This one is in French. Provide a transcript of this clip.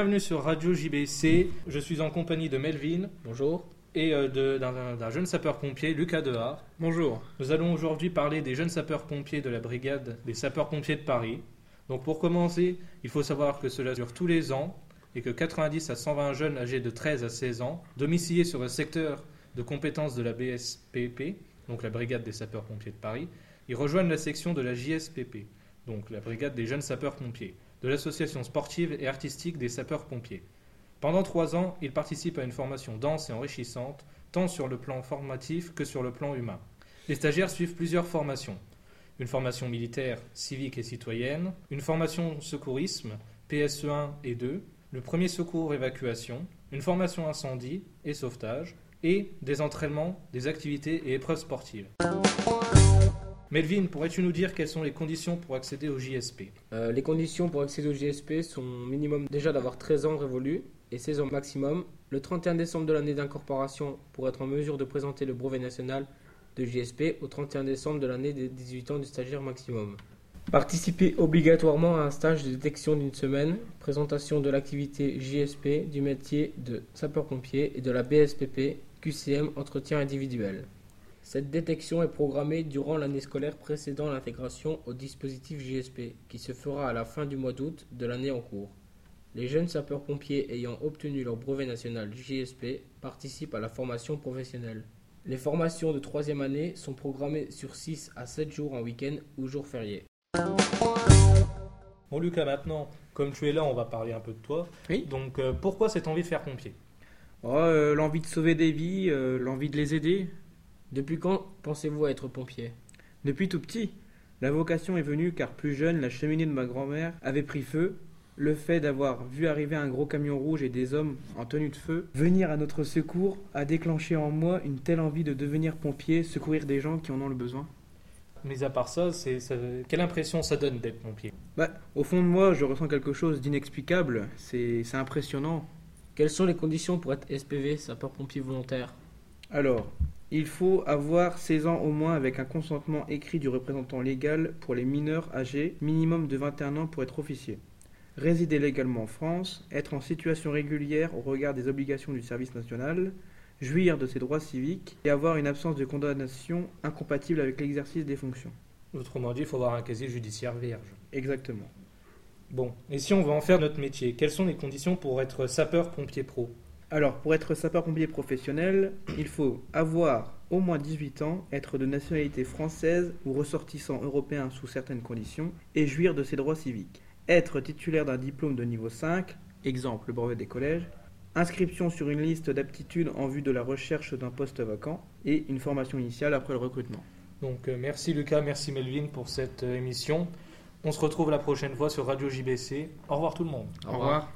bienvenue sur Radio JBC. Je suis en compagnie de Melvin. Bonjour. Et euh, d'un d'un jeune sapeur-pompier, Lucas Dehart. Bonjour. Nous allons aujourd'hui parler des jeunes sapeurs-pompiers de la brigade des sapeurs-pompiers de Paris. Donc pour commencer, il faut savoir que cela dure tous les ans et que 90 à 120 jeunes âgés de 13 à 16 ans, domiciliés sur le secteur de compétences de la BSPP, donc la brigade des sapeurs-pompiers de Paris, ils rejoignent la section de la JSPP, donc la brigade des jeunes sapeurs-pompiers, de l'association sportive et artistique des sapeurs-pompiers. Pendant trois ans, ils participent à une formation dense et enrichissante, tant sur le plan formatif que sur le plan humain. Les stagiaires suivent plusieurs formations. Une formation militaire, civique et citoyenne, une formation secourisme, PSE1 et 2, le premier secours évacuation, une formation incendie et sauvetage, et des entraînements, des activités et épreuves sportives. Melvin, pourrais-tu nous dire quelles sont les conditions pour accéder au JSP Euh, les conditions pour accéder au JSP sont minimum déjà d'avoir 13 ans révolus et 16 ans maximum. Le 31 décembre de l'année d'incorporation pour être en mesure de présenter le brevet national de JSP au 31 décembre de l'année des 18 ans du stagiaire maximum. Participer obligatoirement à un stage de détection d'une semaine, présentation de l'activité JSP du métier de sapeur-pompier et de la BSPP QCM entretien individuel. Cette détection est programmée durant l'année scolaire précédant l'intégration au dispositif JSP, qui se fera à la fin du mois d'août de l'année en cours. Les jeunes sapeurs-pompiers ayant obtenu leur brevet national JSP participent à la formation professionnelle. Les formations de troisième année sont programmées sur 6 à 7 jours en week-end ou jours fériés. Bon Lucas, maintenant, comme tu es là, on va parler un peu de toi. Oui. Donc euh, pourquoi cette envie de faire pompier? Oh, euh, l'envie de sauver des vies, euh, l'envie de les aider. Depuis quand pensez-vous à être pompier? Depuis tout petit, la vocation est venue car plus jeune, la cheminée de ma grand-mère avait pris feu. Le fait d'avoir vu arriver un gros camion rouge et des hommes en tenue de feu venir à notre secours a déclenché en moi une telle envie de devenir pompier, secourir des gens qui en ont le besoin. Mais à part ça, c'est, ça- quelle impression ça donne d'être pompier? Bah, au fond de moi, je ressens quelque chose d'inexplicable. C'est c'est impressionnant. Quelles sont les conditions pour être SPV, sapeur-pompier volontaire? Alors, il faut avoir 16 ans au moins avec un consentement écrit du représentant légal pour les mineurs âgés, minimum de 21 ans pour être officier. Résider légalement en France, être en situation régulière au regard des obligations du service national, jouir de ses droits civiques et avoir une absence de condamnation incompatible avec l'exercice des fonctions. Autrement dit, il faut avoir un casier judiciaire vierge. Exactement. Bon, et si on veut en faire notre métier, quelles sont les conditions pour être sapeur-pompier pro? Alors, pour être sapeur-pompier professionnel, il faut avoir au moins 18 ans, être de nationalité française ou ressortissant européen sous certaines conditions, et jouir de ses droits civiques. Être titulaire d'un diplôme de niveau 5, exemple le brevet des collèges, inscription sur une liste d'aptitudes en vue de la recherche d'un poste vacant, et une formation initiale après le recrutement. Donc euh, merci Lucas, merci Melvin pour cette euh, émission. On se retrouve la prochaine fois sur Radio JBC. Au revoir tout le monde. Au revoir.